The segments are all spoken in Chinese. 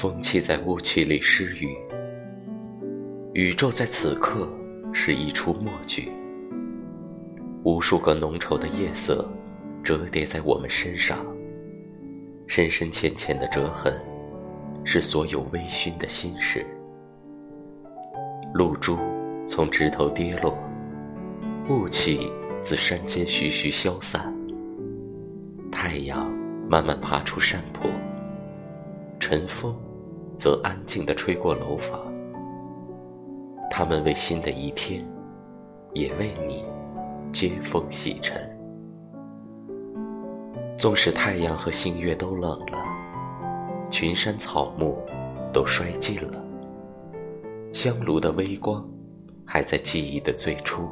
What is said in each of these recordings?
风气在雾气里失语，宇宙在此刻是一出默剧。无数个浓稠的夜色折叠在我们身上，深深浅浅的折痕，是所有微醺的心事。露珠从枝头跌落，雾气自山间徐徐消散，太阳慢慢爬出山坡，晨风则安静地吹过楼房。他们为新的一天，也为你。接风洗尘，纵使太阳和星月都冷了，群山草木都衰尽了，香炉的微光还在记忆的最初，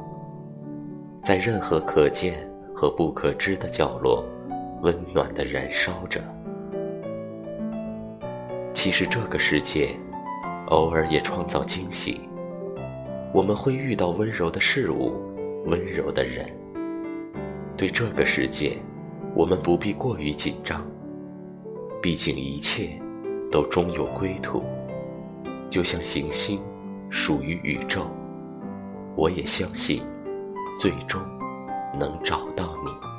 在任何可见和不可知的角落，温暖的燃烧着。其实这个世界，偶尔也创造惊喜，我们会遇到温柔的事物。温柔的人，对这个世界，我们不必过于紧张。毕竟一切都终有归途，就像行星属于宇宙，我也相信，最终能找到你。